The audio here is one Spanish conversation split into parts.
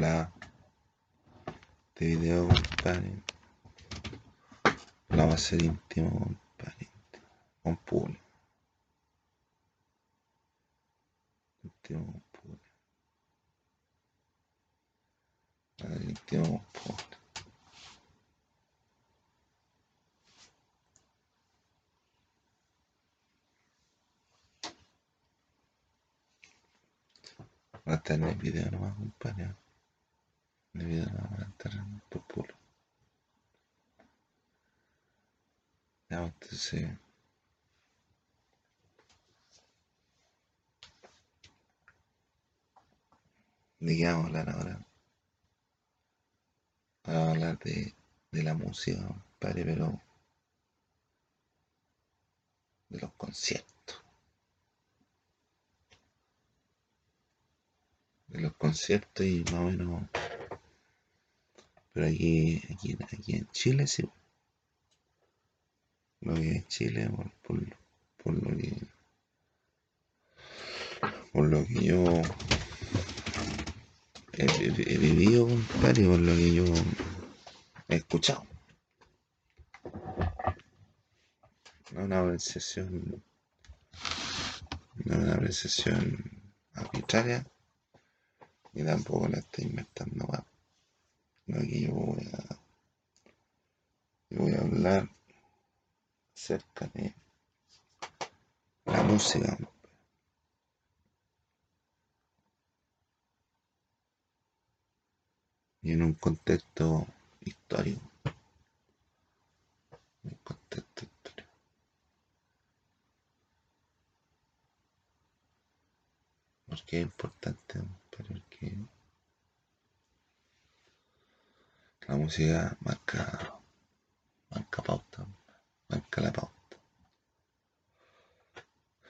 Hola. Este video, compadre. No va a ser íntimo, compadre. Con público. Íntimo con íntimo con. Va a estar en el video nomás, compadre. Va a estar por puro. Ya, entonces. ¿De qué vamos a hablar ahora? Vamos a hablar de, de la música, compadre, pero. de los conciertos. de los conciertos y más o menos. Pero aquí, aquí, en Chile sí. Lo que en Chile, por, por, lo que. Por lo que yo he, he- he vivido, compadre, por lo que yo he escuchado. No una apreciación. No una apreciación arbitraria. Y tampoco la estoy inventando más. Que yo voy a, yo voy a hablar acerca de la música. Y en un contexto histórico. Un contexto histórico. Porque es importante, porque la música marca, marca pauta, marca la pauta.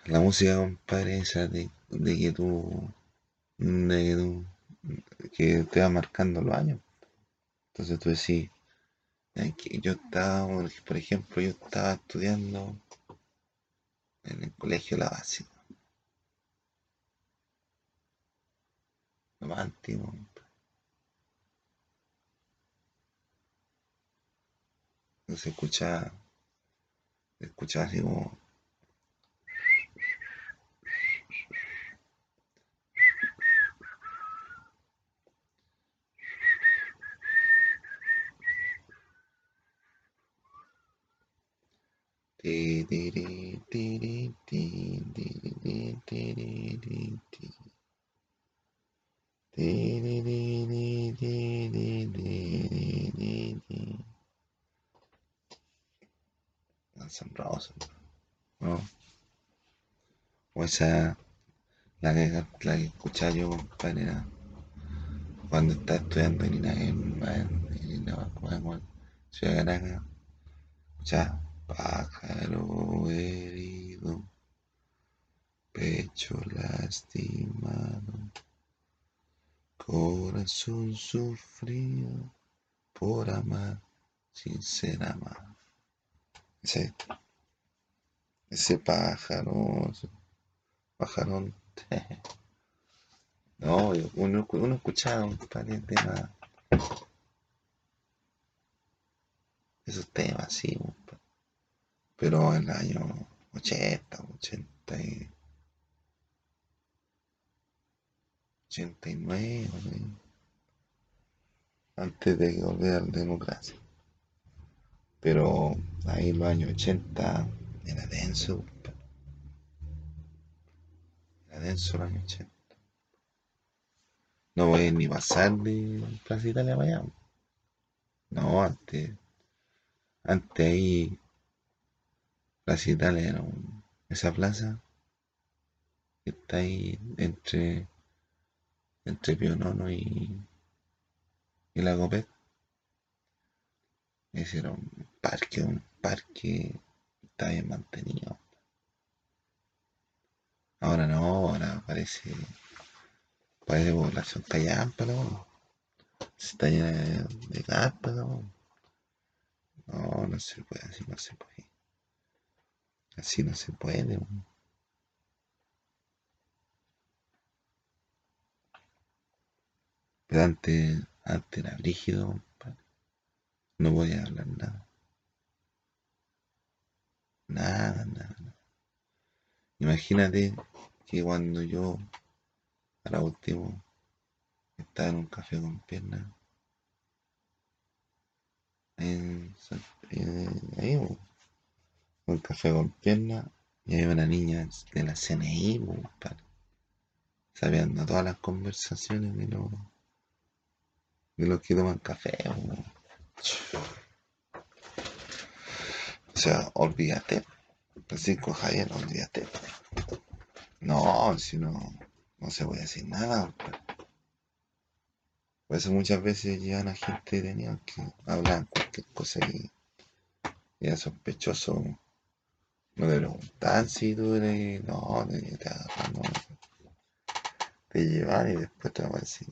La música, compadre, de, de que tú, de que tú, que te va marcando los años. Entonces tú decís, "Ay, que yo estaba, por ejemplo, yo estaba estudiando en el colegio La Básica. Lo más antiguo, compadre. Entonces escuchaba, escuchaba así como ¿no? O esa, la que, la que escuchaba yo, compadre, cuando estaba estudiando en Ina- en- en- en- no, ¿cómo se llama? Ciudad Caracas, escuchaba pájaro herido, pecho lastimado, corazón sufrido por amar sin ser amado. Ese, ese pájaro, pajarón. No, uno, uno escuchaba un par de temas, esos temas, sí, pero en el año 80, 80 y 89, por ahí, antes de que volviera la democracia. Pero ahí los años 80 era denso, era denso los años 80. No voy ni pasar de Plaza Italia para allá. No, antes, antes ahí, Plaza Italia era un- esa plaza que está ahí entre, entre Pío Nono y, y la. Ese era un parque, un parque que está bien mantenido. Ahora no, ahora parece, parece población callampa, ¿no? Se está llena de, de carpas, ¿no? No, se puede, así no se puede. Así no se puede. Pero antes, antes era brígido. No podía hablar nada. Nada, nada, nada. Imagínate que cuando yo, para último, estaba en un café con piernas, en, en, ahí, bo, un café con piernas, y había una niña de la CNI, sabiendo todas las conversaciones de los, de los que toman café. bo. O sea, olvídate. Francisco Javier, olvídate. No, si no, no se puede decir nada. compadre. Por eso muchas veces llegan a gente detenida que hablan cualquier cosa y era sospechoso. No te preguntan si tú eres. No, te, te no. Te llevan y después te van a decir.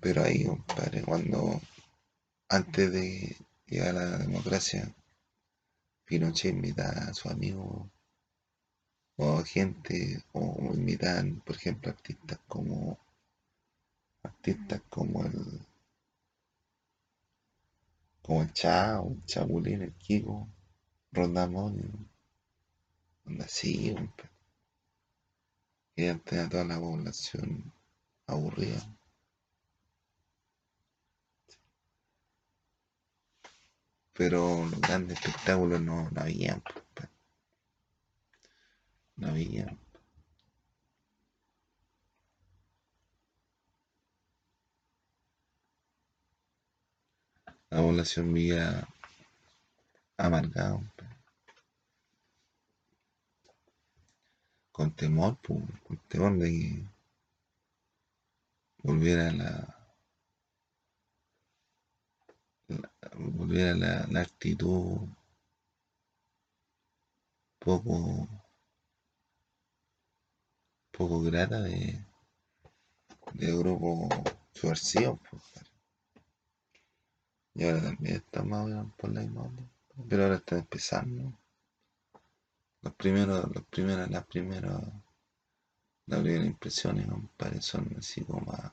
Pero ahí, compadre, cuando antes de llegar a la democracia, Pinochet invitaba a sus amigos o gente, o invitan, por ejemplo, artistas como artistas como el como el Chao, el Chapulín, el Kiko, Rondamón, onda así. Y antes a toda la población aburrida. Pero grandes espectáculos no, no habían, compadre. No había. La población vivía amargada, con temor, po, con temor de que volviera la, la- volviera la, actitud poco, poco grata de, de grupo subversivo, compadre. Y ahora también menos por la misma onda. Pero ahora está empezando. Los primeros, los primeros, las primeras, las primeras impresiones, compadre, son así como a,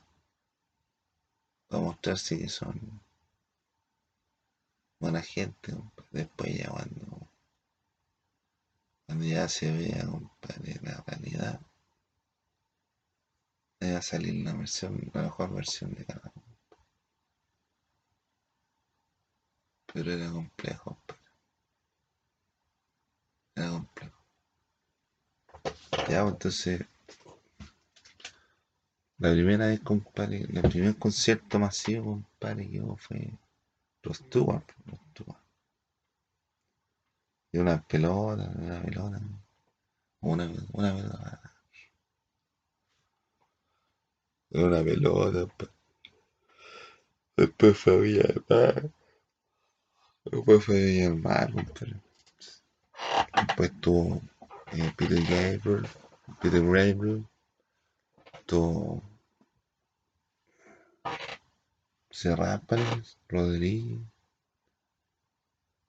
a mostrarse que son buena gente. Después ya cuando, ya se vea, compadre, la realidad, va a salir la versión, la mejor versión de cada uno. Pero era complejo. Era complejo. Ya, pues, entonces, la primera vez, compadre, el primer concierto masivo, compadre, que hubo fue los Stewart, los Stewart. Y una pelota, una pelota, una, una pelota, una pelota, después fue Villa del Mar, después fue Villa del Mar, compadre. Después tuvo eh, Peter Gabriel, Peter Gabriel, tuvo Serrat, parece, Rodríguez,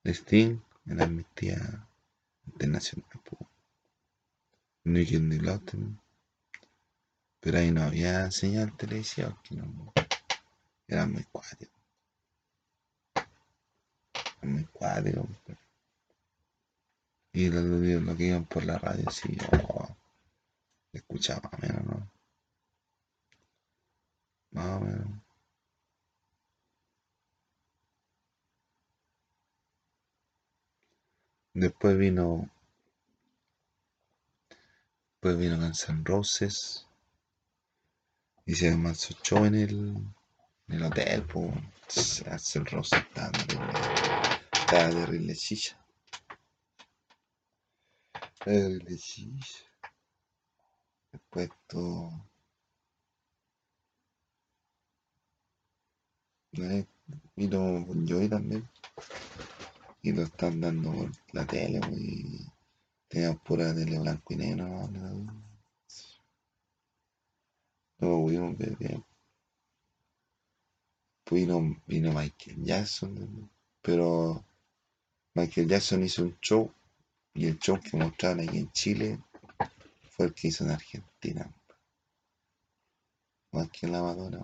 Sting, en Amnistía Internacional. Pero ahí no había señal televisiva, que no, era muy cuático. Muy compadre. Y lo, lo- lo que iban por la radio, sí, oh, escuchaba menos, ¿no? Más o menos. Después vino, después vino Guns N' Roses. Hicieron su show en el, en el hotel, pues. Axel Rose estaba terrible, estaba terrible chicha. Terrible chicha. Después todo, eh, vino Bon Jovi también. Y lo están dando por la tele, pues, y tenían pura tele blanco y negro, ¿no? No, no pudimos ver bien. Vino, vino Michael Jackson, pero Michael Jackson hizo un show y el show que mostraron aquí en Chile fue el que hizo en Argentina. más que la Madonna.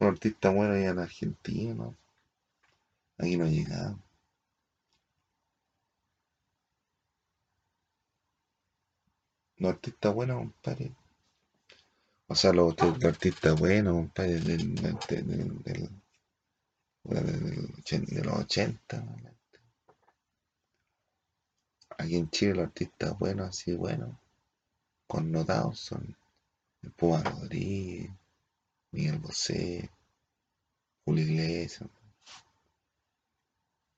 Un artista bueno allá en Argentina. Aquí no llegado. Los artistas buenos, compadre. O sea, los, artistas buenos, compadre, del, de los 80. Aquí en Chile los artistas buenos, así buenos, connotados son el Rodríguez, Miguel Bosé, Julio Iglesias.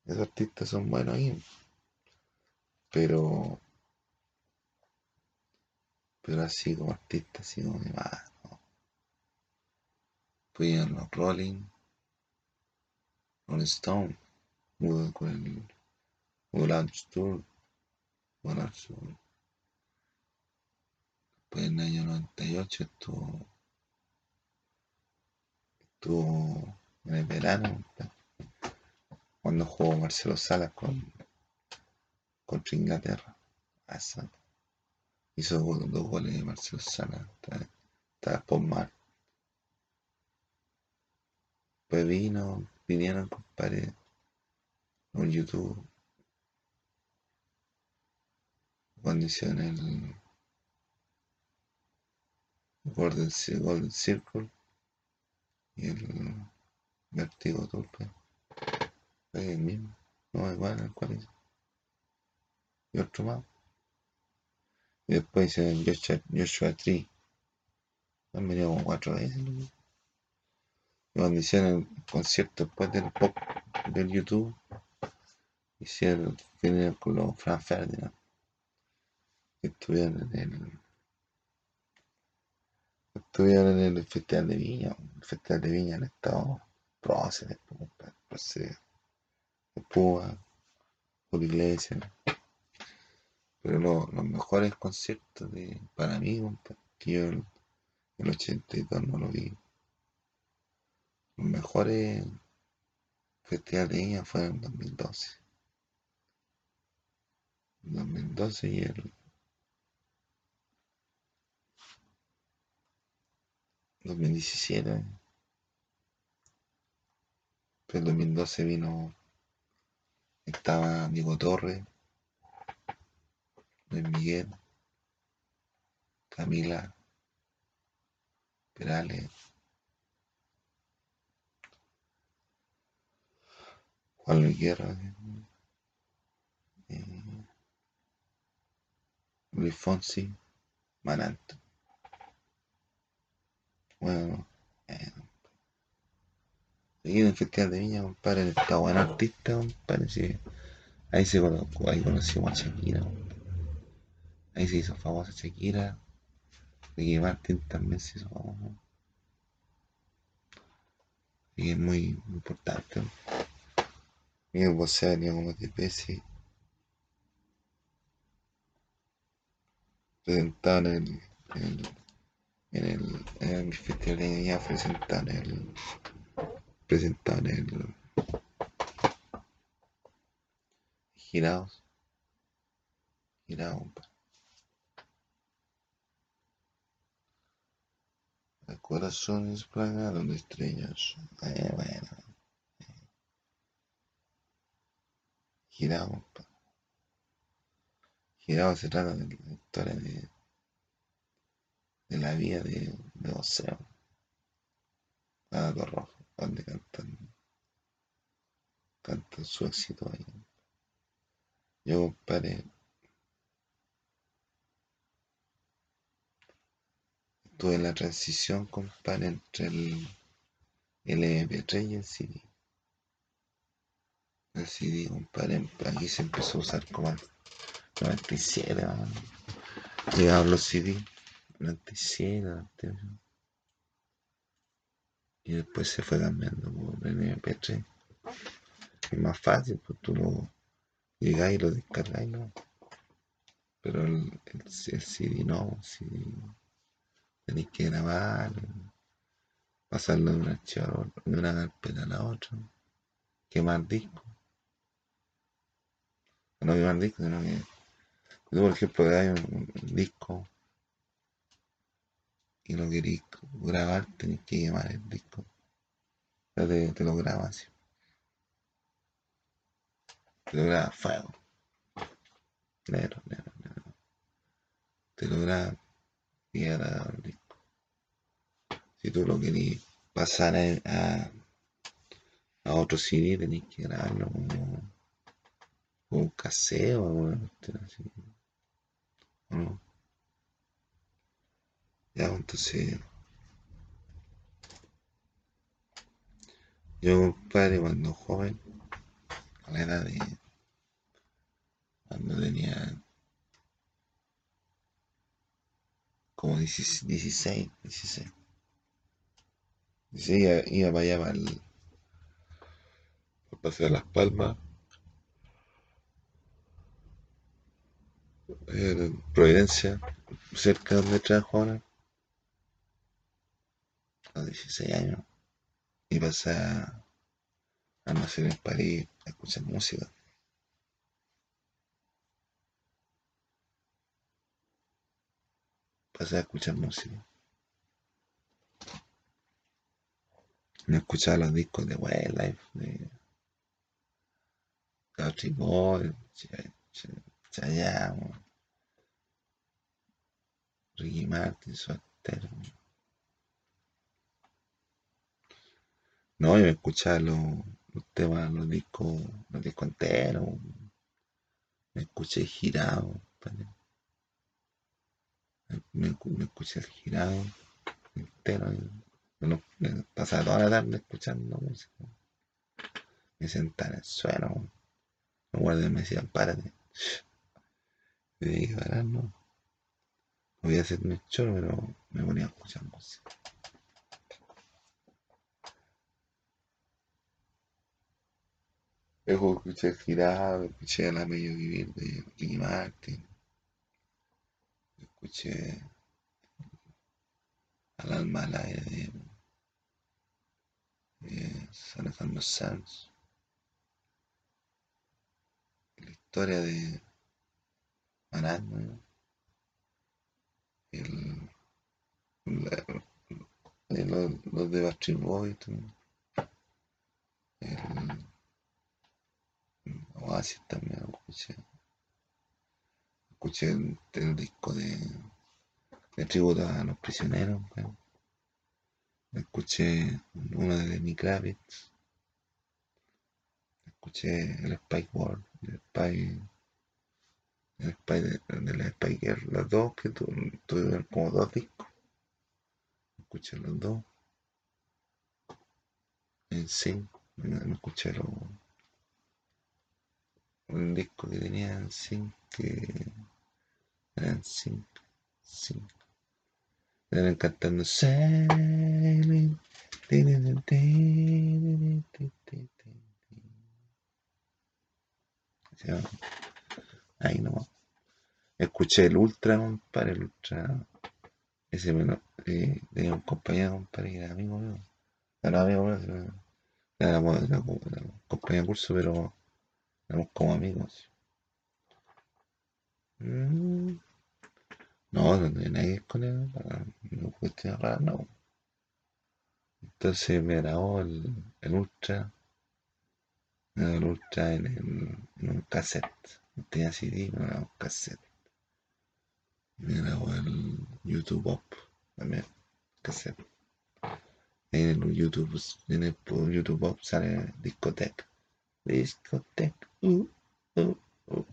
Esos artistas son buenos ahí. Pero pero así como artista, así como de más, ¿no? Fui a los Rolling, Rolling Stone, con el Lunch Tour, Lunch Tour. Después en el año 98 estuvo, estuvo en el verano, cuando jugó Marcelo Salas con, contra Inglaterra. Hizo dos goles de Marcelo Sala. Estaba por mar. Pues vino, vinieron, compadre, en YouTube. Cuando hicieron el Golden, Golden Circle y el Vertigo Turpe. Es el mismo. No, igual el cual hizo. Y otro más. Y después hice Joshua, Joshua Tree. Han venido como cuatro veces. ¿no? Cuando hicieron el concierto después del pop del YouTube, hicieron vinieron con los Fran Ferdinand. Que estuvieron en el. Estuvieron en el Festival de Viña. El Festival de Viña han estado próceres, próceres, de Púa, por Iglesia. Pero lo, los mejores conciertos de, para mí, que yo el, el 82 no lo vi. Los mejores festivales de Viña fueron en 2012. 2012 y el 2017. Pero el 2012 vino, estaba Diego Torres, Luis Miguel, Camila, Perales, Juan Luis Guerra, eh, Luis Fonsi, Mananto. Bueno, eh, aquí en el Festival de Viña, compadre, está buen artista, compadre, sí. Ahí se colocó, ahí conocimos a Shakira. Ahí se hizo famosa Shakira. Ricky Martin también se hizo famoso. Y es muy importante. Miguel Bosé venido como 10 veces. Presentado en el, en el, en el, en el festival de Viña, presentado en el, presentado en el Girados. Girados. El corazón es plagado de estrellas. Eh, bueno. Girado. Girado se trata de la historia de, de la vida de, de Oceo. Nada rojo, donde cantan, cantan su éxito ahí. Yo, compadre, tuve la transición, compadre, entre el, el MP3 y el CD. El CD, compadre, aquí se empezó a usar como el 97, ¿no? Llegaban los CD, 97, 98. Y después se fue cambiando por el MP3. Es más fácil, pues tú lo llegáis y lo descargáis, ¿no? Pero el, el, el CD no, el CD Tenéis que grabar, pasarlo de una, de una carpeta a la otra, quemar discos. No quemar discos, sino que tú, por ejemplo, hay un, un, disco y lo querís grabar, tenés que quemar el disco. te, te lo graba. Te lo graba fuego. Negro, negro, negro. Te lo graba ahora el disco. Si tú lo querís pasar a, a, otro CD, tenés que grabarlo como, un caseo o alguna así. Ya, entonces. Yo, compadre, cuando joven, a la edad de. cuando tenía. como 16, 16. 16 iba, para allá para el. para pasear Las Palmas. En Providencia, cerca de donde trabajo ahora a 16 años y pasé a, nacer en París a escuchar música. Pasé a escuchar música. Me escuchaba los discos de Wildlife, de Country Boy, Chayanne, Ricky Martin, Suárez. No, yo escuchaba los, los temas, los discos, los discos enteros. Me escuché girado. Me, escuché el girado entero. Me, me, pasaba toda la tarde escuchando música. Me sentaba en el suelo. Los guardias me decían, párate. Y dije, parar, no. Voy a hacerme choro, pero me ponía a escuchar música. Luego escuché el girado, escuché la medio vivir de Ricky Martin, escuché al alma al aire de, de Alejandro Sanz, la historia de Maratma, el, los, de Bastard Boy, el Oasis también escuché. Escuché el, disco de, de tributo a los prisioneros. Escuché uno de Lenny Kravitz. Escuché el Spike World, el Spike, el Spike de, la Spike Girl, los dos que tuvieron como dos discos. Escuché los dos. En sí, me escuché los un disco que tenía cinco que eran cinco, cinco. Eran cantando Sailing. Ahí no. Escuché el Ultra, compadre, el Ultra. Ese bueno, eh, tenía un compañero, compadre, que era amigo mío. Era amigo mío, era, era, compañero de curso, pero Éramos como amigos. Mm. No, no tenía nadie con él, no cuestión rara, no. Entonces me grabó el, el Ultra, me grabó el Ultra en, en, un cassette. No tenía CD, me grabó un cassette. Me grabó el YouTube Up, también, cassette. En el YouTube, en el YouTube Up sale discoteca. Discoteca. Uh, uh, uh.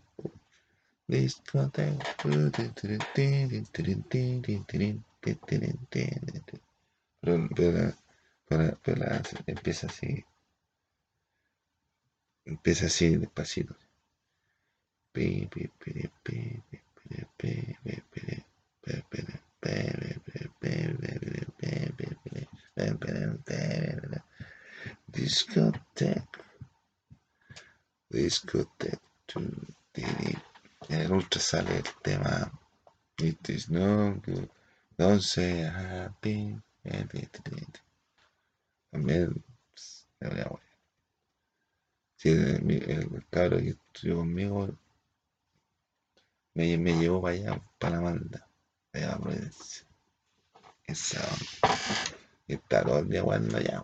Pero, pero, pero empieza así. Empieza así despacito. Discoteca. Discoteca. En el ultra sale el tema It is no good. Don't say happy. También me voy a morir. Si el, el, cabro que estudió conmigo me, me llevó para allá, para la manda, allá a Providencia. esa. Y está todo el día allá.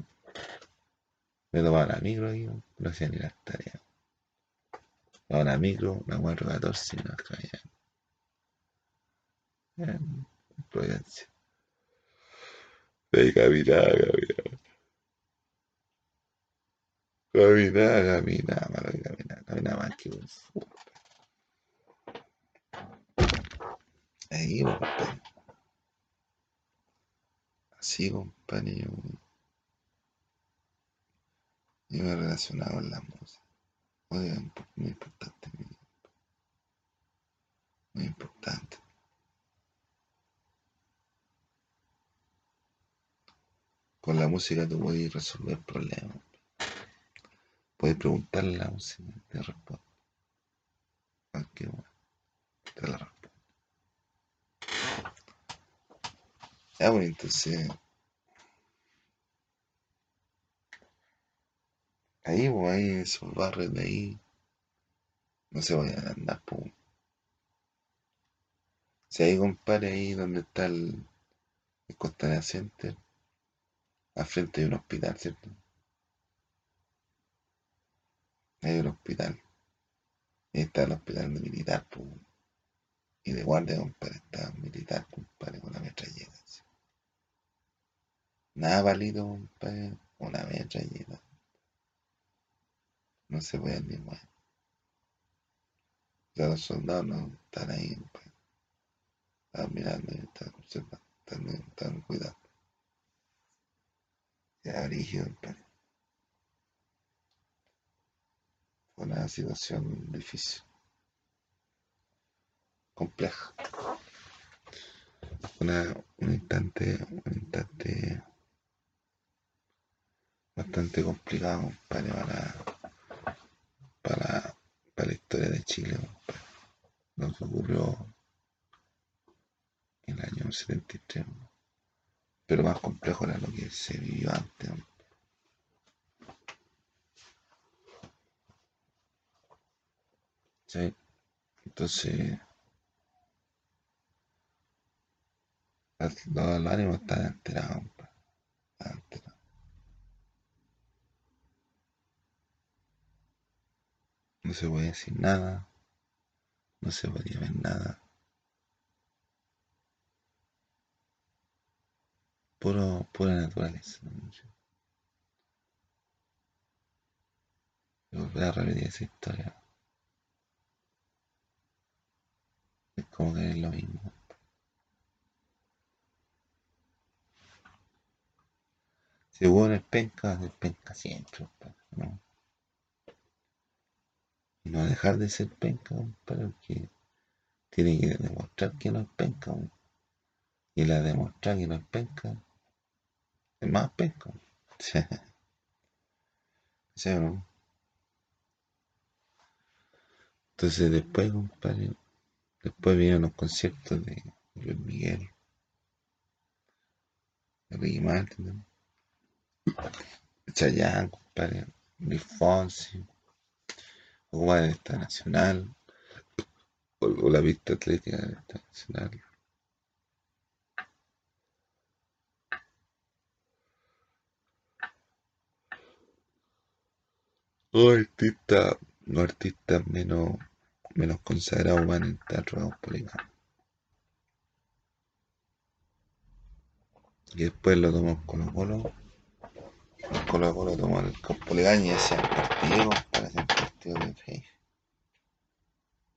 Me tomaba la micro y no hacía ni las tareas. La micro, la 414 y no caía. En Providencia. De caminar, caminar. Caminar, caminar, malo que caminar, caminar más que un fútbol. Ahí, compadre. Así, compadre, yo, yo me he relacionado con la música. Oye, es muy importante, muy importante. Con la música tú puedes resolver problemas. Puedes preguntarle a la música te responde. Cualquier bueno, te la responde. Ya, pues entonces. Ahí, pues ahí, en esos barrios de ahí. No se vayan a andar, pues. Si ahí, compadre, ahí donde está el, el Costanera Center, al frente hay un hospital, ¿cierto? Hay un hospital. Ahí está el hospital de militar, pues. Y de guardia, compadre, está militar, compadre, con la metralleta. Nada válido, compadre, una metralleta. No se puede ni mover. O sea, los soldados no están ahí, compadre. Están mirando y están observando, están, están cuidando. Ya, brígido, compadre. Fue una situación difícil. Compleja. Una, un instante, un instante bastante complicado, para, para la historia de Chile, que ocurrió en el año 73. ¿no? Pero más complejo era lo que se vivió antes. ¿Sí? Entonces, los, los ánimos están compadre. Están alterados. No se puede decir nada, no se podía ver nada. Puro, pura naturaleza. Y volver a repetir esa historia. Es como que es lo mismo. Si uno es penca, es penca siempre, compadre, ¿no? Y no dejar de ser penca, compadre, porque tiene que demostrar que no es penca. Y la demostrar que no es penca, es más penca. ¿Sí no? Entonces después, compadre, después vinieron los conciertos de Luis Miguel, de Ricky Martin, ¿no? Chayanne, compadre, Luis Fonsi, jugar en esta nacional, o, o la pista atlética de esta nacional. Los artistas, los artistas menos, menos consagrados van en teatro Caupolicán. Y después lo tomó Colo Colo. Colo Colo tomó el Caupolicán y hacían partido, para hacer partido de fe.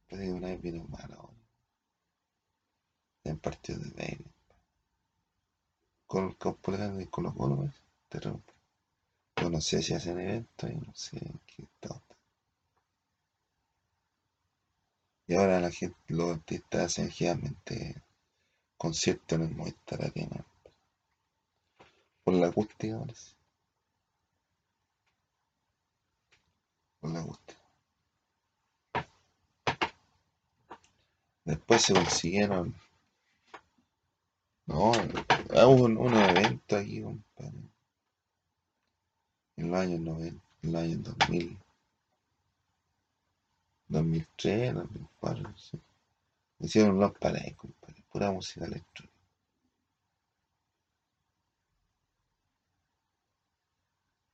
Pero una vez vino mal ahora. En partido de fe. Con el Caupolicán y Colo Colo, pues. Pero yo no sé si hacen eventos y no sé qué tal. Y ahora la gente, los artistas hacen generalmente conciertos en el Movistar Arena. Por la acústica, parece. Por la acústica. Después se consiguieron. No, hubo un, evento aquí, compadre. En los años 90, en los años 2000. 2003, 2004, sí. Hicieron los paredes, compadre. Pura música electrónica.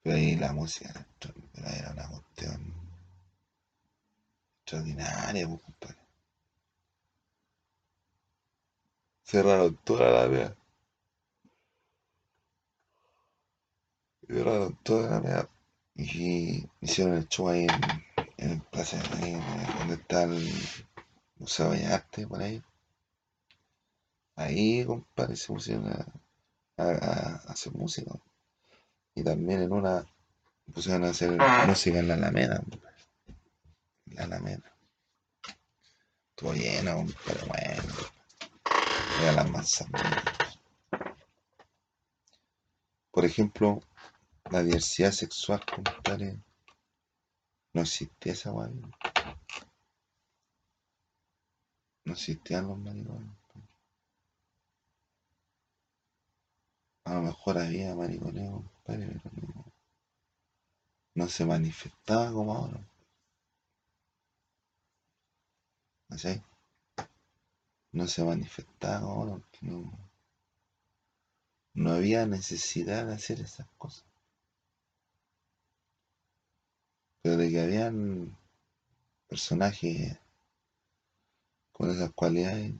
Ahí la música era una cuestión extraordinaria, pues, compadre. Cerraron toda la vea. Cerraron toda la vea. Y hicieron el show ahí en, el plaza, ahí donde está el Museo de Arte, por ahí. Ahí, compadre, se pusieron a hacer música. Y también en una pusieron a hacer música en la Alameda. En la Alameda. Estuvo lleno, compadre, bueno. Era la manzana. Por ejemplo, la diversidad sexual, compadre, no existía esa weá. No existían los maricones. A lo mejor había mariconeo, compadre, pero no, se manifestaba como ahora. ¿Cachai? No se manifestaba como ahora, no, no había necesidad de hacer esas cosas. Pero de que habían personajes con esas cualidades,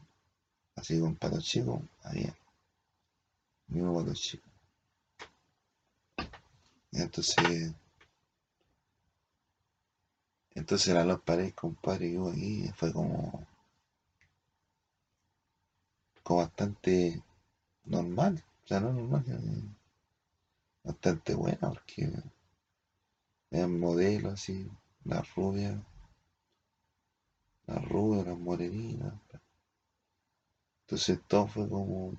así con pato chico, había. Pato chico. Y entonces, entonces la Los Paredes, compadre, hubo aquí fue como, como bastante normal, o sea, no normal, sino bastante buena, porque eran modelos así, las rubias, las rubias, las morenitas. Entonces todo fue como,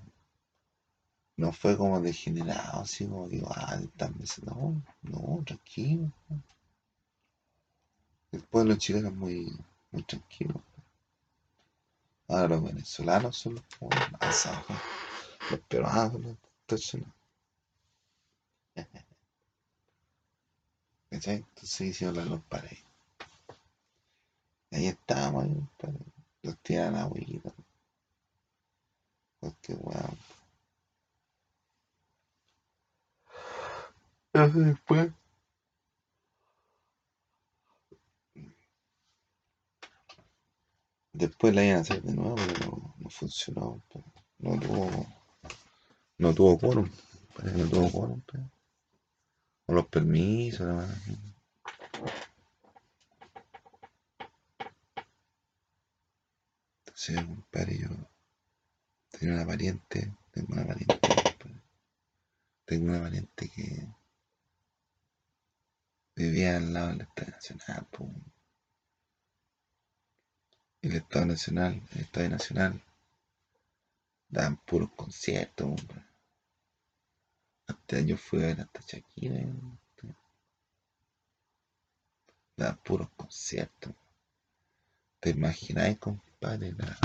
no fue como degenerado, así como que, ah, besando, no, no, tranquilo. El pueblo chileno es muy, muy tranquilo. Ahora los venezolanos son los como asados, los peruanos los torcionados. ¿Cachai? Entonces hicieron las dos paredes. Ahí estábamos, ahí. Los tiran weón. Entonces después. Después la iban a hacer de nuevo, pero no, no funcionó. pero No tuvo. No tuvo quórum. Parece que no tuvo quórum. pero- O los permisos, la verdad. Entonces, compadre, yo tenía una pariente, tengo una pariente, compadre. Tengo una pariente que vivía al lado del Estadio Nacional. Y el Estado Nacional, el Estadio Nacional, daban puros conciertos, compadre. Hasta yo fui a ver hasta Shakira, daban puros conciertos. ¿Te imagináis, compadre, la,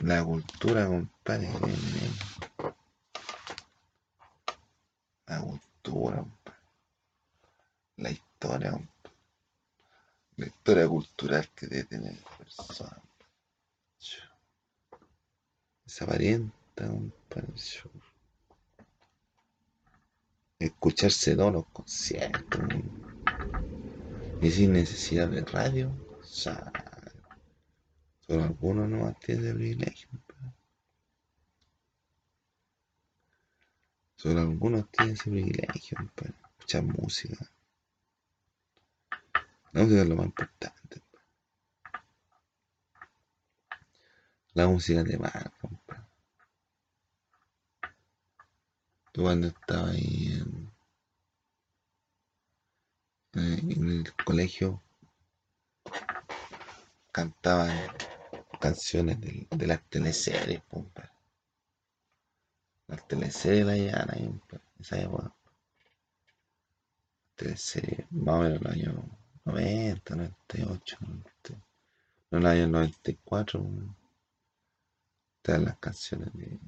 la cultura, compadre? La cultura. La historia. La historia cultural que debe tener la persona. Chu. Esa parienta, compadre. chu. Escucharse todos los conciertos. Y sin necesidad de radio. Solo algunos no tienen privilegio. Solo algunos tienen ese privilegio, compadre. Escuchar música. La música es lo más importante. La música te marca, compadre. Yo cuando estaba ahí en, en- el colegio, cantaban canciones del- de, las teleseries, po, compadre. Las teleseries la llevaban ahí, compadre, en esa época. Teleseries, más o menos en los años 90, 98, 90, no, en años 94, estaban las canciones de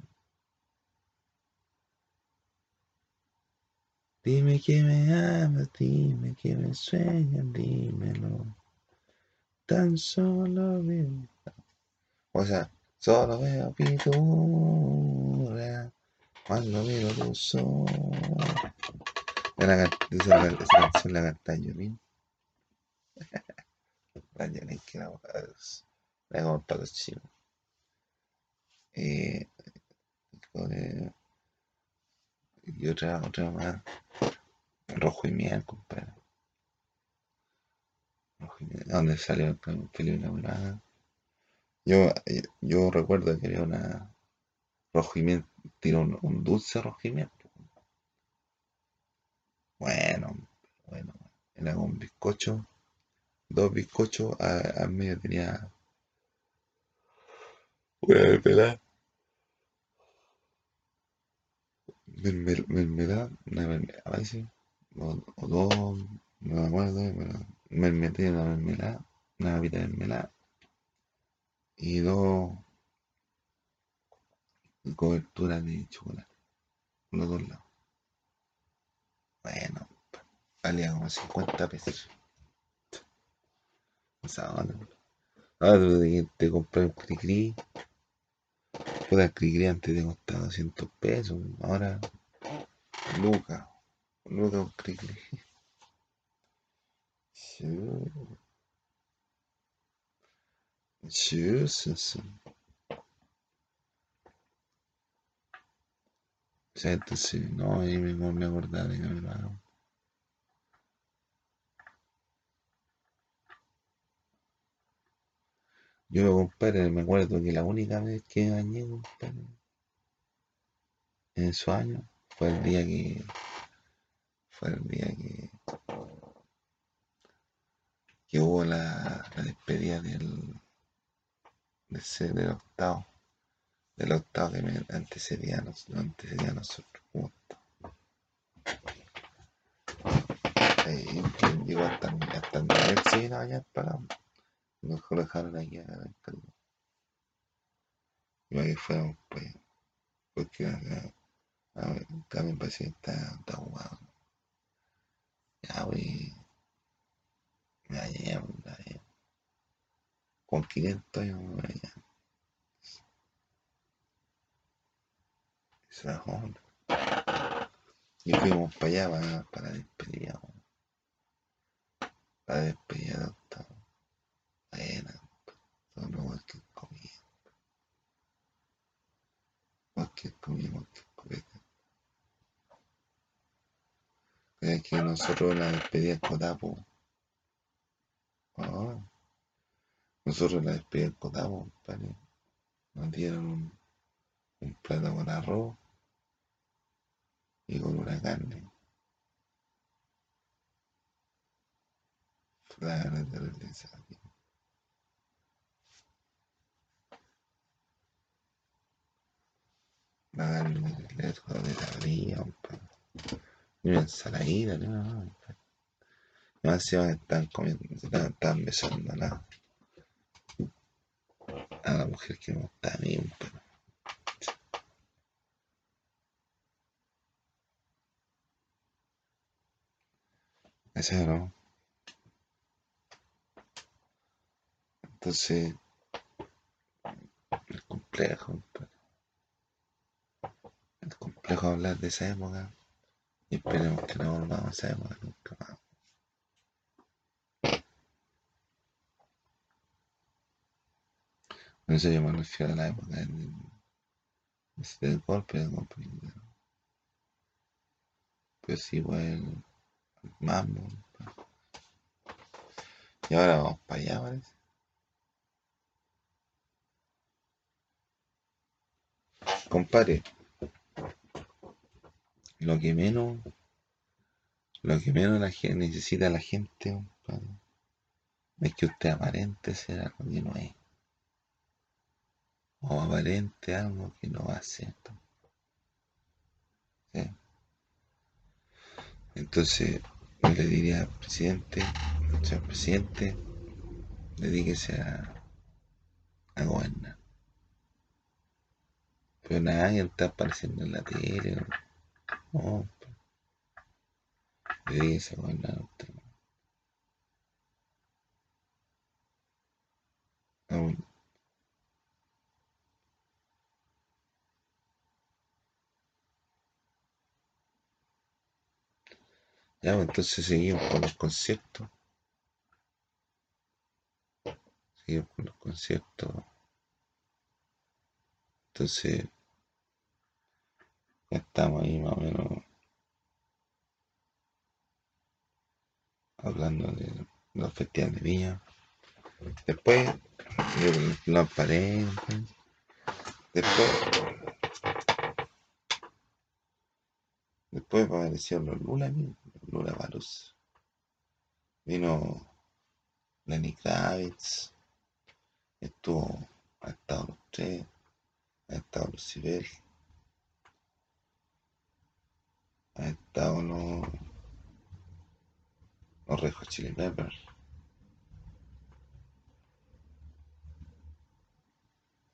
Dime que me amas, dime que me sueñas, dímelo. Tan solo veo. O sea, solo veo pintura cuando miro tus ojos. Esa, canción la cantaba yo mismo. La era, era para los chinos. Eh, eh, y otra, otra más. Rojo y miel, compadre. Rojo y miel. ¿Dónde salió el Felipe Enamorada? Yo, yo recuerdo que había una rojo y miel, tiró un, un dulce rojo y miel. Bueno, bueno, era un bizcocho, dos bizcochos, al medio tenía una mermelada, mermelada, una mermelada, a veces, o, o dos, no me acuerdo, pero mermelada, una mermelada, una papita de mermelada, y dos coberturas de chocolate, por los dos lados. Bueno, valía como 50 pesos. Ahora te, compras un cri-cri. Puta, el cri-cri antes te costaba 200 pesos. Ahora, lucas. Lucas un cri-cri. Sí. O sea, entonces, no, ahí me, me acordaba de me lo hagan. Yo, compadre, me acuerdo que la única vez que me bañé, compadre, en su año, fue el día que. Fue el día que. que hubo la, la despedida del. de ser del octavo. Del octavo que me antecedía a, antecedía a nosotros. Ahí hasta, hasta el nivel bañar para. Nos colocaron aquí a la cargo. Y para que fuéramos pues. Porque acá. A ver, acá mi paciente está, está jugado. Ya, güey. Me bañé, me bañé. Con 500 años me bañé. Se bajó. Y fuimos para allá para, para la despedida. güey. La despedida de octavo. Buena. Solo cualquier comida. Cualquier comida, cualquier copete. Es que nosotros la despedida en Cotapo. Ah, nosotros la despedida en Cotapo, compadre. Nos dieron un, un plato con arroz y con una carne. La gana de realizar. La letro de la ría, compadre. Y una ensaladita, no, no, más encima están comiendo, están, están besando a la, a la mujer que no está a mí, compadre. Ese no. Entonces, es complejo, compadre. Es complejo hablar de esa época. Y esperemos que no volvamos a esa época nunca más. Por eso yo me refiero a la época del, del golpe, del golpe. Pues el mambo. Y ahora vamos para allá, parece. Compadre, lo que menos, lo que menos la gente necesita la gente, es que usted aparente ser algo que no es. O aparente algo que no va a ser. Entonces, yo le diría al presidente, señor presidente, dedíquese a, a gobernar. Pero nadie está apareciendo en la tele. Dedíquese a gobernar usted. Aún. Ya, entonces seguimos con los conciertos. Seguimos con los conciertos. Entonces, ya estamos ahí más o menos hablando de los festivales de Viña. Después, los aparentes. Después, después aparecieron los Lula, Lula Valus. Vino Lenny Kravitz, estuvo, ha estado los tres, ha estado Lucibel, ha estado los, los Rejos Chili Peppers.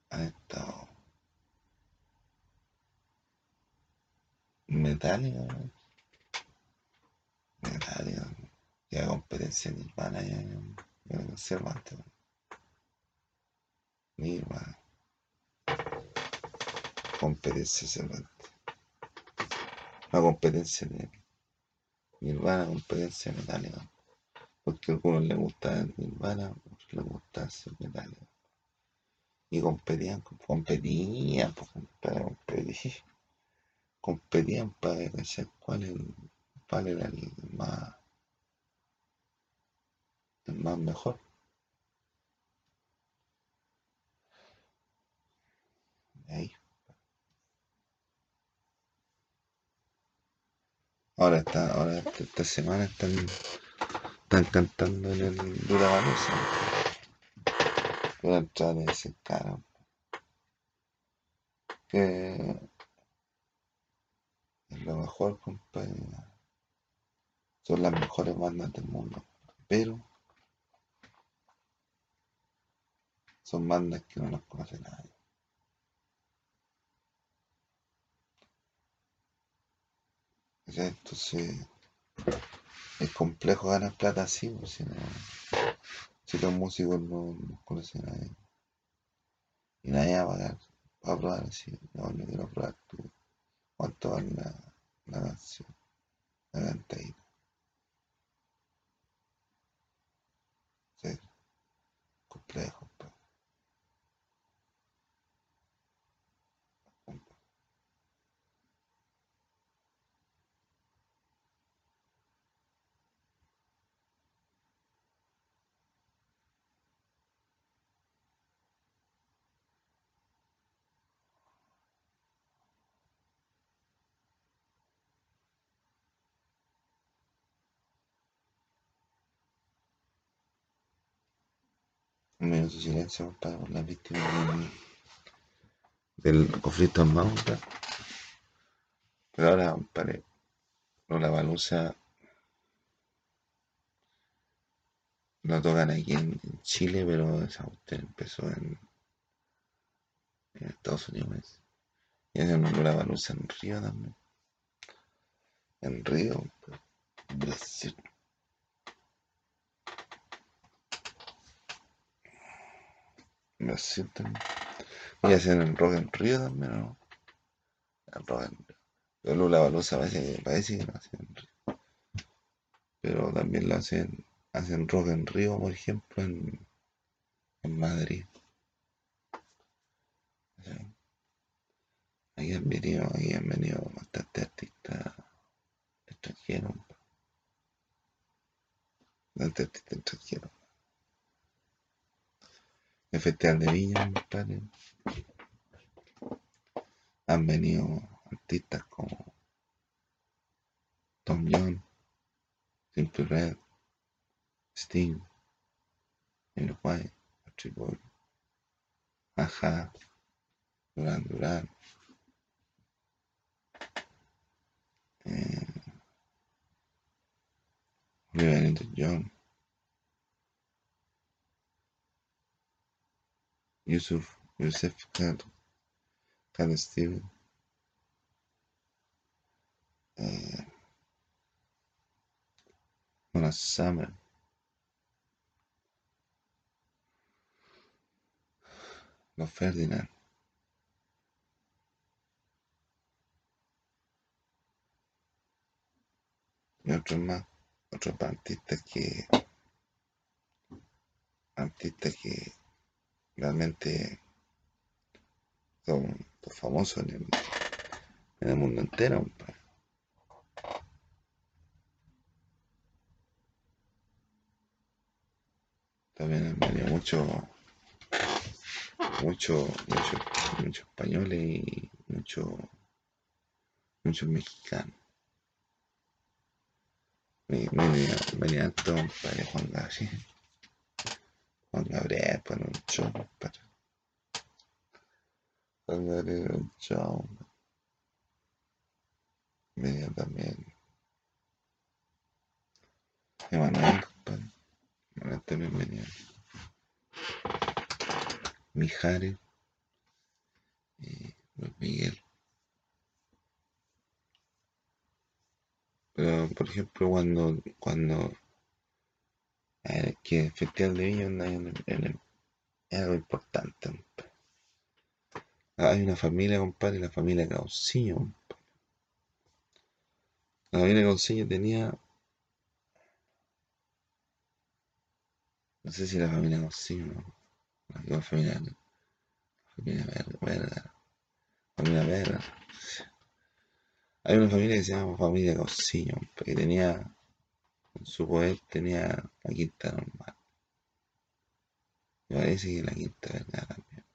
Ha estado Metallica, Metallica, ya competencia en Nirvana ya en el conservante. Nirvana. Competencia cervante. Una competencia de Nirvana, competencia Metallica. Porque a algunos les gusta Nirvana, a otros les gusta ser Metallica. Y competían, competían, pues, para competir. Competían para ver cuál, es, cuál era el más, el más mejor. Ahí. Ahora está, ahora esta semana están, están cantando en el Dura Vanosa. Pero entrar ese cara. Que es lo mejor, compadre. Son las mejores bandas del mundo. Pero son bandas que no nos conoce nadie. Entonces es complejo ganar plata así, pues, si, los músicos no, no conocen a nadie. Y nadie va a pagar para probar así. No, no quiero probar tú. ¿Cuánto vale la, la canción? La cantadita. Sí, complejo. Pues. Minuto de silencio compadre, por las víctimas del, conflicto armado. compadre. Pero ahora, compadre, la baluza no tocan aquí en, en Chile, pero esa cuestión empezó en, en Estados Unidos. Y hacen la baluza en Río también. En Río, compadre. Brasil. Brasil también. Y hacen el rock en Río también, ¿o ¿no? El rock en Río. Pero Lula Baluza parece, parece que no hacen en Río. Pero también lo hacen, hacen rock en Río, por ejemplo, en, en Madrid. ¿sí? Han venido, aquí han venido bastantes artistas extranjeros. Bastantes artistas extranjeros. El Festival de Viña, compadre. Han venido artistas como Tom Young, Simple Red, Sting, Emily White, Boy, Aja, Duran Duran, eh, Olivia Newton-John, Yusuf, Yusef Khan, Khan Steven, eh, Summer, Los Ferdinand, Los otros más, otros artistas que artistas que realmente son famosos en el, mundo entero. También han venido muchos mucho, mucho, mucho españoles y muchos muchos mexicanos. Venía, venía todo para Juan Gabriel. Juan Gabriel para un para. Juan Gabriel un show. Venía también. Emanuel, compadre. Emanuel también venía. Mijares y Luis Miguel. Pero, por ejemplo, cuando, cuando es que el Festival de Viña en, en, es algo importante. Hay una familia, compadre, la familia Caucillo. La familia Caucillo tenía. No sé si la familia Caucillo, ¿no? La familia, la familia Verga. Familia Verga. Hay una familia que se llama familia Caucillo, que tenía su poder tenía la quinta normal. Me parece que la quinta verdad también.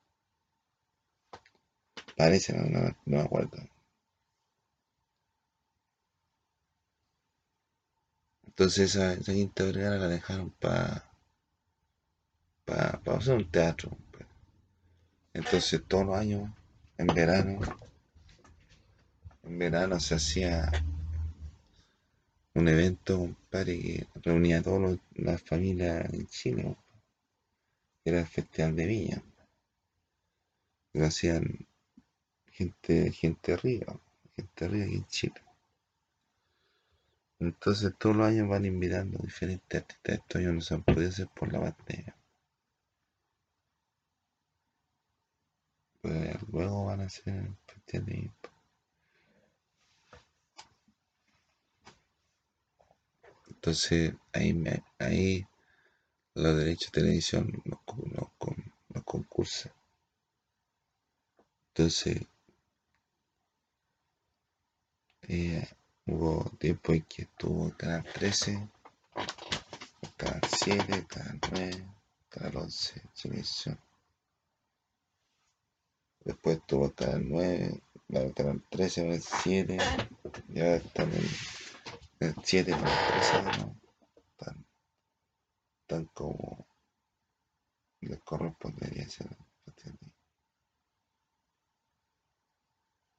Parece, no, no, me acuerdo. Entonces esa, esa quinta vergara la dejaron para para hacer un teatro. Pues. Entonces todos los años, en verano, en verano se hacía un evento, compadre, que reunía a todas las familias en Chile, era el Festival de Viña. Lo hacían gente, gente arriba, gente arriba aquí en Chile. Entonces todos los años van invitando diferentes artistas. Estos años no se han podido hacer por la pandemia. Pues luego van a hacer el Festival de Viña. Entonces ahí, ahí los derechos de televisión los, los, concursan. Entonces eh, hubo tiempo en que estuvo canal 13, el canal 7, el canal 9, el canal 11, televisión. Después estuvo el canal 9, el canal 13, el 7, y ahora están en el 7 con el 13 no tan, tan como les correspondería ser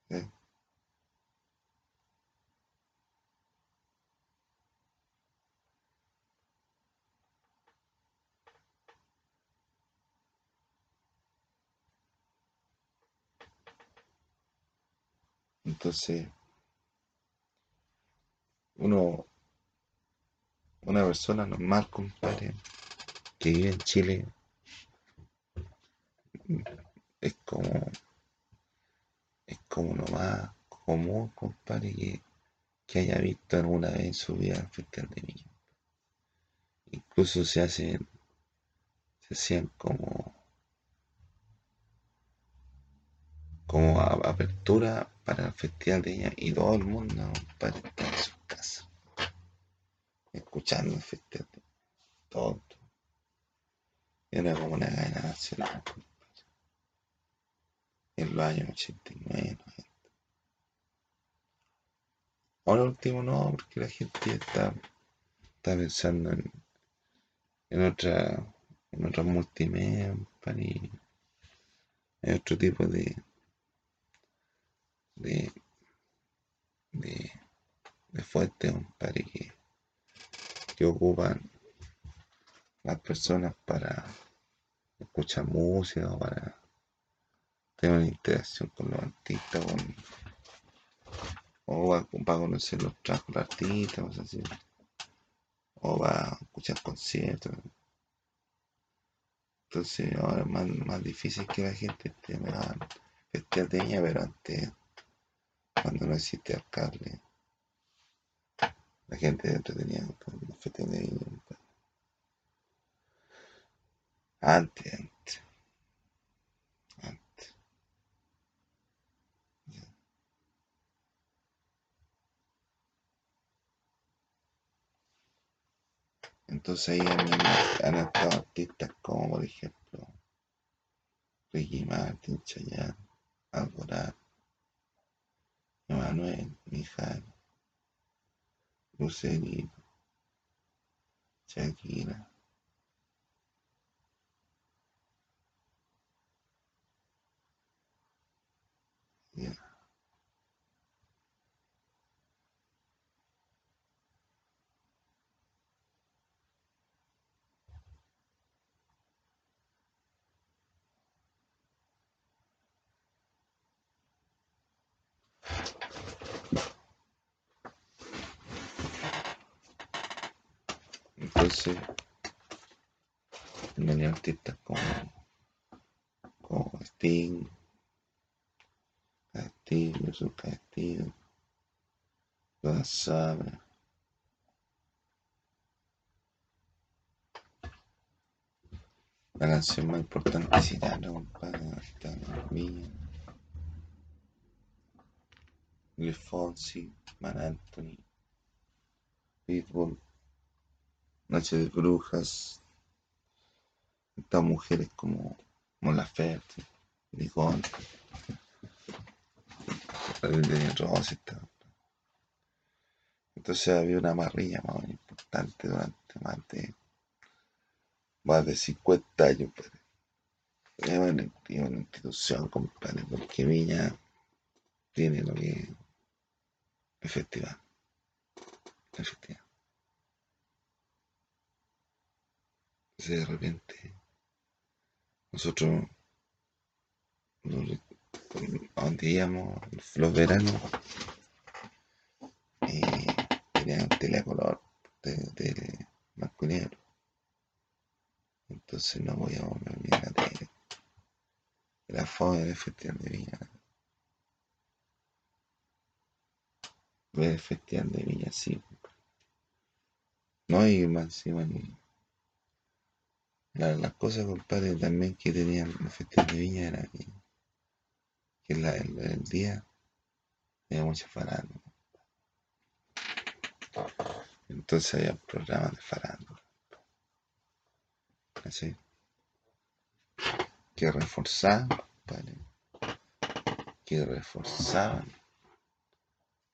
¿Eh? Entonces, uno, una persona normal, compadre, que vive en Chile, es como, es como lo más común, compadre, que, que haya visto alguna vez en su vida Festival de Viña. Incluso se hacen, se hacían como, como apertura para el Festival de Viña y todo el mundo, compadre, está en su casa, escuchando el Festival de todo. Era como una cadena nacional. En los años 89, 90. Ahora último no, porque la gente está, está pensando en, en otra en otras multimedia en otro tipo de de de, de fuentes que, que ocupan las personas para escuchar música o para tener una interacción con los artistas o para conocer los trabajos de los artistas así. O para escuchar conciertos. Entonces ahora es más, más difícil que la gente esté festival de pero antes cuando no existe alcalde La gente entretenía con los festivales de compadre. Antes, antes. Antes. Entonces ahí han, han estado artistas como, por ejemplo, Ricky Martin, Chayanne, Alborán, Emanuel, Mijal, Lucerito, Shakira. ya. Entonces, venían artistas como, como Sting, Castillo, su Castillo, Toda Sabra. La canción más importante es Cirano, compadre, está en Viña. Luis Fonsi, Man Anthony, Pitbull, Noche de Brujas, estas mujeres como Mon Laferte, Nicole, de Rossi. Entonces había una marrilla más importante durante más de, más de 50 años, padre. Es una, una institución, compadre, porque Viña tiene lo que es festival. De nosotros donde íbamos los veranos eh, tenían telecolor de, de y negro. Entonces no podíamos ver bien la tele. Era fome del festival de Viña. Ver el festival de Viña, sí. No, y más encima ni- la- las cosas, compadre, también que tenían el festival de Viña era que, que la- el, día había mucha farándula. Entonces había programas de farándula. Así. Que reforzaban, compadre. Que reforzaban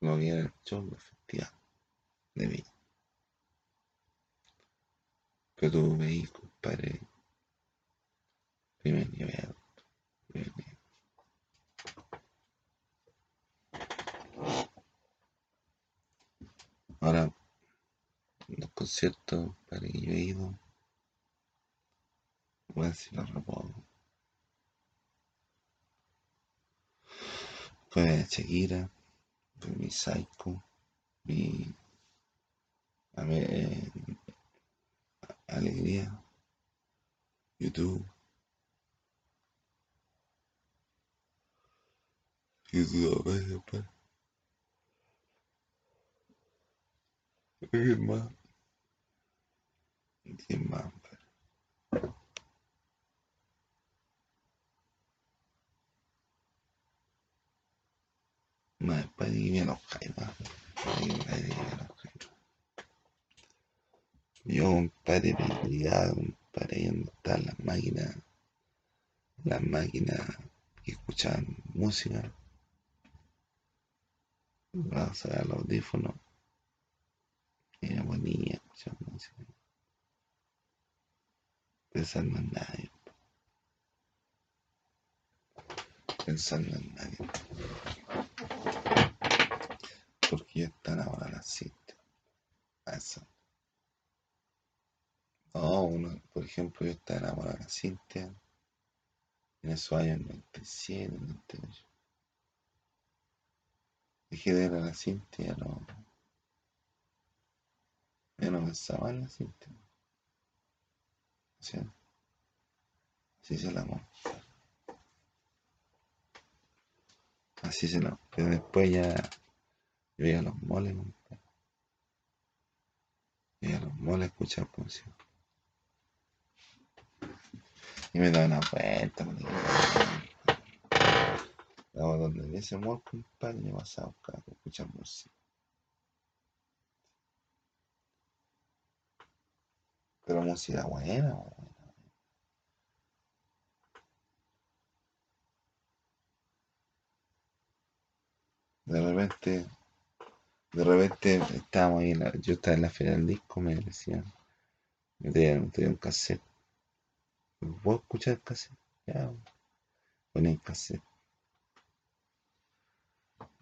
lo que era el show de Viña. Pero tú veis, compadre, primer nivel, primer nivel. Ahora, los conciertos, compadre, que yo he ido, voy a decir los recuerdo. Fue Shakira, fue mi Psycho, mi a ver, eh, Alegría, YouTube, YouTube, a ver, compadre. ¿Quién más? ¿Quién más, compadre? Más después de que me los Jaivas. Yo, compadre, me obligaba, compadre, ahí donde están las máquinas, las máquinas que escuchaban música, a ver los audífonos, y me ponía a escuchar música, pensando en nadie, pensando en nadie, porque yo estaba enamorado de la cinta, eso. No, uno, por ejemplo, yo estaba enamorado de Cintia en esos años 97, 98. Dejé de ver a la Cintia, no. Yo no pensaba en la Cintia. ¿sí? Así es el amor. Así es el amor. Pero después ya yo iba a los moles, compadre. mola escuchar música. Y me da una vuelta, me digo, Vamos donde dice amor, compadre, me vas a buscar, escuchar música. Pero música buena, buena. De repente, de repente estábamos ahí, yo estaba en la feria del disco, me decían, me un cassette. ¿Puedo escuchar el cassette? Ya, ponía el cassette.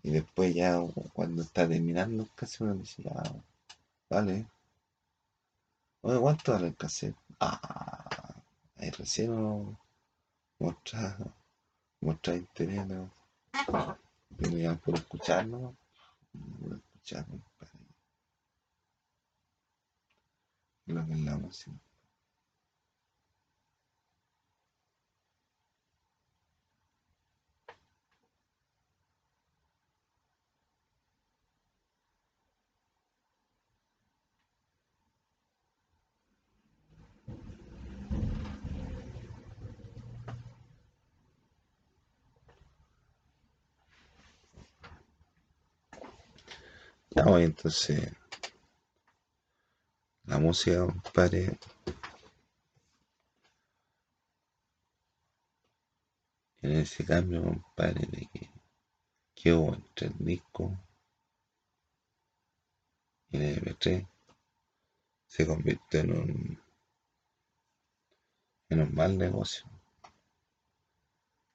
Y después ya cuando está terminando el cassette uno dice, ya, vale. Oye, ¿cuánto vale el cassette? Ah, ahí recién uno muestra, muestra interés, ¿no? Y me llaman por escuchar, ¿no? Por escuchar, compadre. Lo que es la música. Entonces, la música, compadre, en ese cambio, compadre, de que, que hubo entre el disco y el MP3, se convirtió en un, en un mal negocio,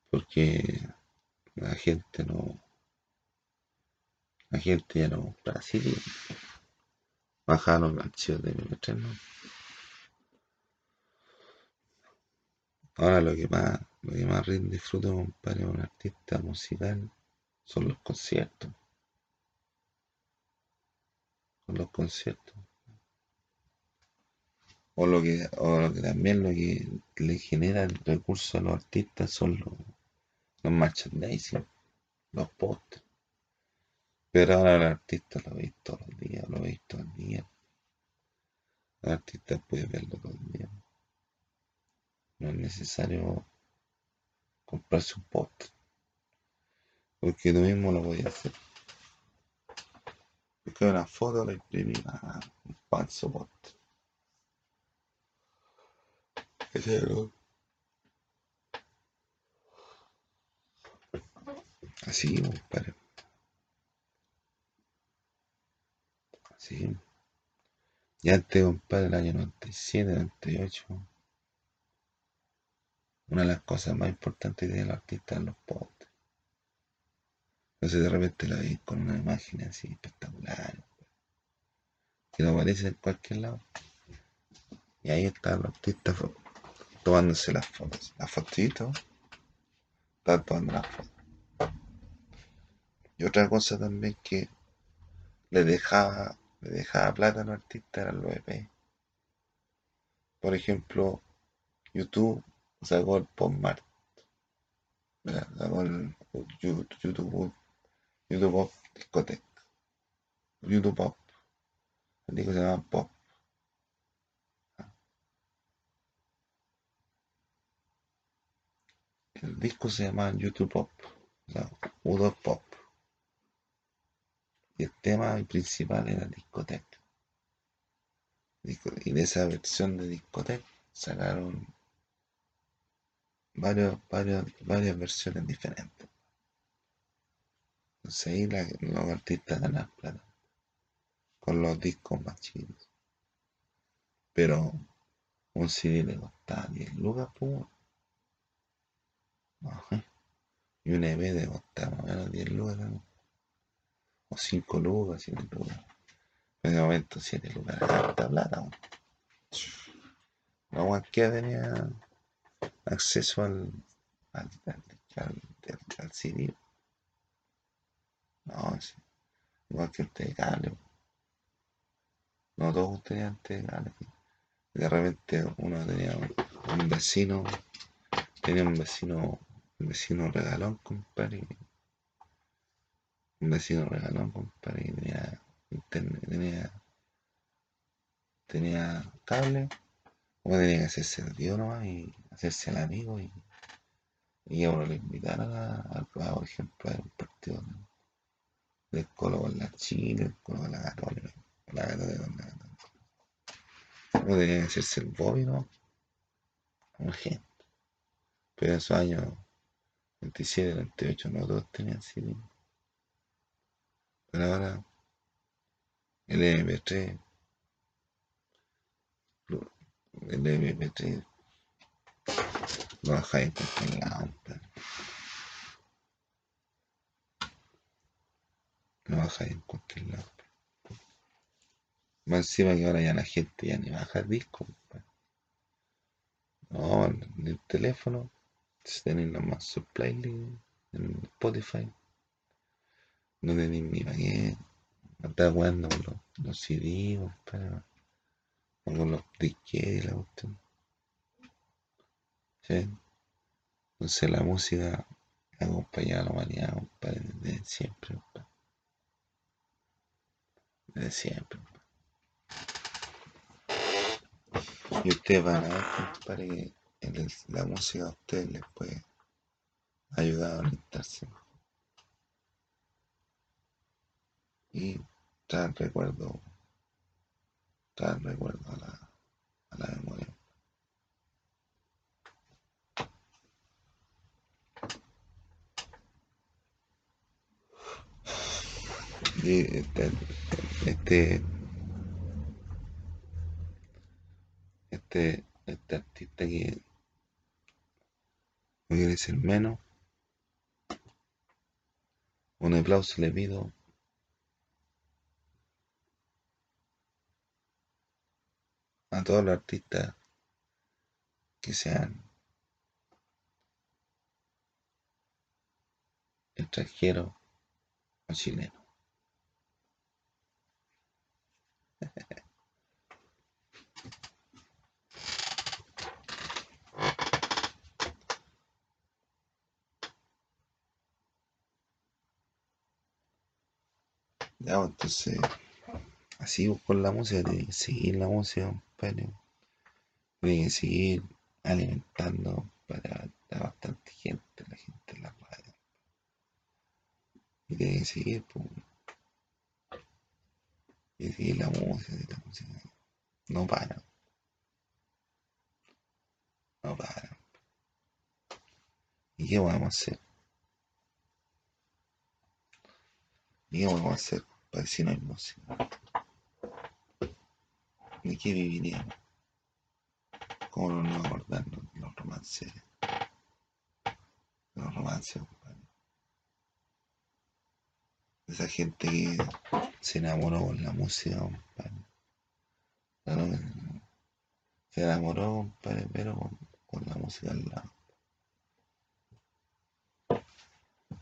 porque la gente no, la gente ya no compra CD, bajaron los archivos de MP3, ¿no? Ahora lo que más, lo que más rinde fruto, compadre, un artista musical son los conciertos, son los conciertos. O lo que, o lo que también lo que le genera el recurso a los artistas son los, los merchandising, los pósters. Pero ahora el artista lo veis todos los días, lo veis todo el día. El artista puede verlo todo el día. No es necesario comprarse un póster, porque tú mismo lo podías hacer. Buscar una foto, la imprimí, ah, un falso póster. Ese es el- Así, compadre. Así. Y antes, compadre, el año 97, 98, una de las cosas más importantes que tiene el artista es los pósters. Entonces de repente la veis con una imagen así espectacular, que no aparece en cualquier lado. Y ahí está el artista tomándose las fotos. Las fotitos, está tomando las fotos. Y otra cosa también que le dejaba, le dejaba plata a los artistas eran los EP. Por ejemplo, YouTube sacó el Pop Mart. Mira, sacó el YouTube, YouTube, YouTube Pop Discoteca. YouTube Pop. El disco se llama Pop. El disco se llama YouTube Pop. O sea, U2 Pop. Y el tema principal era discoteca. Disco- Y de esa versión de discoteca sacaron varios, varios, varias versiones diferentes. Entonces ahí la- los artistas ganan plata con los discos más chidos. Pero un CD le costaba 10 lucas, pues. Y un EP le costaba menos 10 lucas. O 5 lucas, 7 lucas. En ese momento 7 lucas era harta plata. No cualquiera tenía acceso al, al, al, al- al- CD. No, sí. igual que el cable. No todos tenían cable. De repente uno tenía un vecino, tenía un vecino, un vecino regalón, compadre. Un vecino regalón, compadre, y tenía internet, tenía tenía cable, uno tenía que hacerse el tío nomás y hacerse el amigo y, y a uno le invitaron a, por ejemplo, a un partido del Colo con la Chile, el Colo con la Católica, la Católica con la Católica. Uno tenía que hacerse el Bobby, ¿no? gente. Pero en esos años 27, 28, no todos tenían CD. MP3 el MP3 lo bajáis en cualquier lado, Lo bajáis en cualquier lado. Más encima que ahora ya la gente ya ni baja el disco. No, en el teléfono tenéis nomás su playlist en Spotify. No tenéis ni para qué. No está jugando los, los CD, compadre. O con los la cuestión. ¿Sí? Entonces la música ha acompañado a la humanidad, compadre, desde siempre, compadre. Desde siempre. Y ustedes van a ver, compadre, que la música a ustedes les puede ayudar a orientarse. Y traer recuerdo, traer recuerdo a la, a la memoria. Y este, este, este, este artista que no quiere ser menos, un aplauso le pido a todos los artistas que sean extranjeros o chilenos. Ya, pues, entonces, así con la música, que seguir la música, tiene que seguir alimentando para bastante gente, la gente en la radio. Y que seguir, pues, y seguir la música, y la música. No para. No para. ¿Y qué vamos a hacer? ¿Y qué vamos a hacer para si no hay música? ¿De qué viviríamos? ¿Cómo no nos acordarnos de los romances? Los romances, compadre. Esa gente que se enamoró con la música, compadre. se enamoró, compadre, pero con, con la música al lado.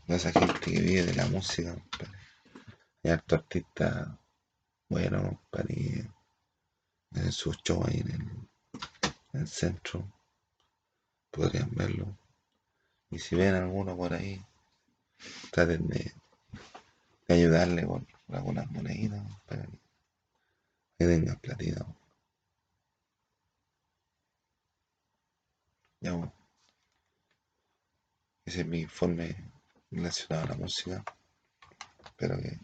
Esa gente que vive de la música, compadre. Hay harto artista bueno, compadre, en su show ahí en el, centro. Podrían verlo. Y si ven alguno por ahí, traten de, ayudarle con algunas moneditas para que tengan platita. Ya. Ese es mi informe relacionado a la música. Espero que